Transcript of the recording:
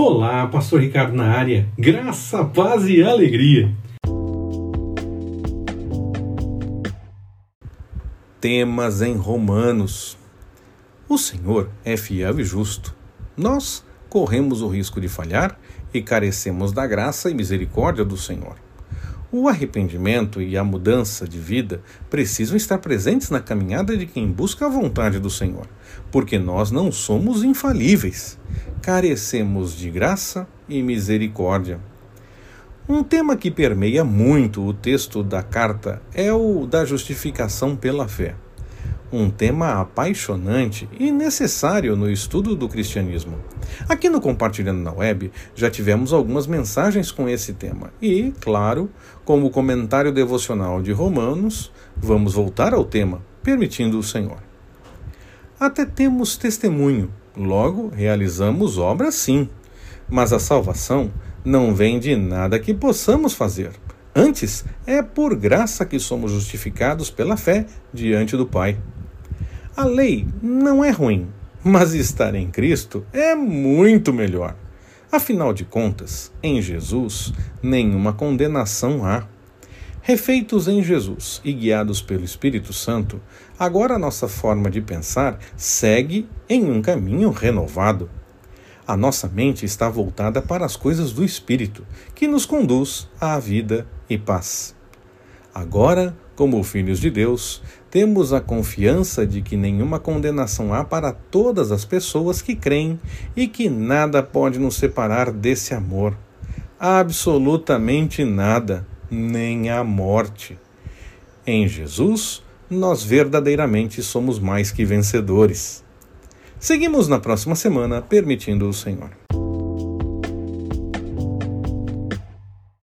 Olá, Pastor Ricardo na área. Graça, paz e alegria. Temas em Romanos. O Senhor é fiel e justo. Nós corremos o risco de falhar e carecemos da graça e misericórdia do Senhor. O arrependimento e a mudança de vida precisam estar presentes na caminhada de quem busca a vontade do Senhor, porque nós não somos infalíveis carecemos de graça e misericórdia. Um tema que permeia muito o texto da carta é o da justificação pela fé. Um tema apaixonante e necessário no estudo do cristianismo. Aqui no Compartilhando na Web já tivemos algumas mensagens com esse tema e, claro, como comentário devocional de Romanos, vamos voltar ao tema, permitindo o Senhor. Até temos testemunho Logo, realizamos obras sim, mas a salvação não vem de nada que possamos fazer. Antes, é por graça que somos justificados pela fé diante do Pai. A lei não é ruim, mas estar em Cristo é muito melhor. Afinal de contas, em Jesus, nenhuma condenação há. Refeitos em Jesus e guiados pelo Espírito Santo, agora a nossa forma de pensar segue em um caminho renovado. A nossa mente está voltada para as coisas do Espírito, que nos conduz à vida e paz. Agora, como filhos de Deus, temos a confiança de que nenhuma condenação há para todas as pessoas que creem e que nada pode nos separar desse amor. Absolutamente nada nem a morte. Em Jesus, nós verdadeiramente somos mais que vencedores. Seguimos na próxima semana, permitindo o Senhor.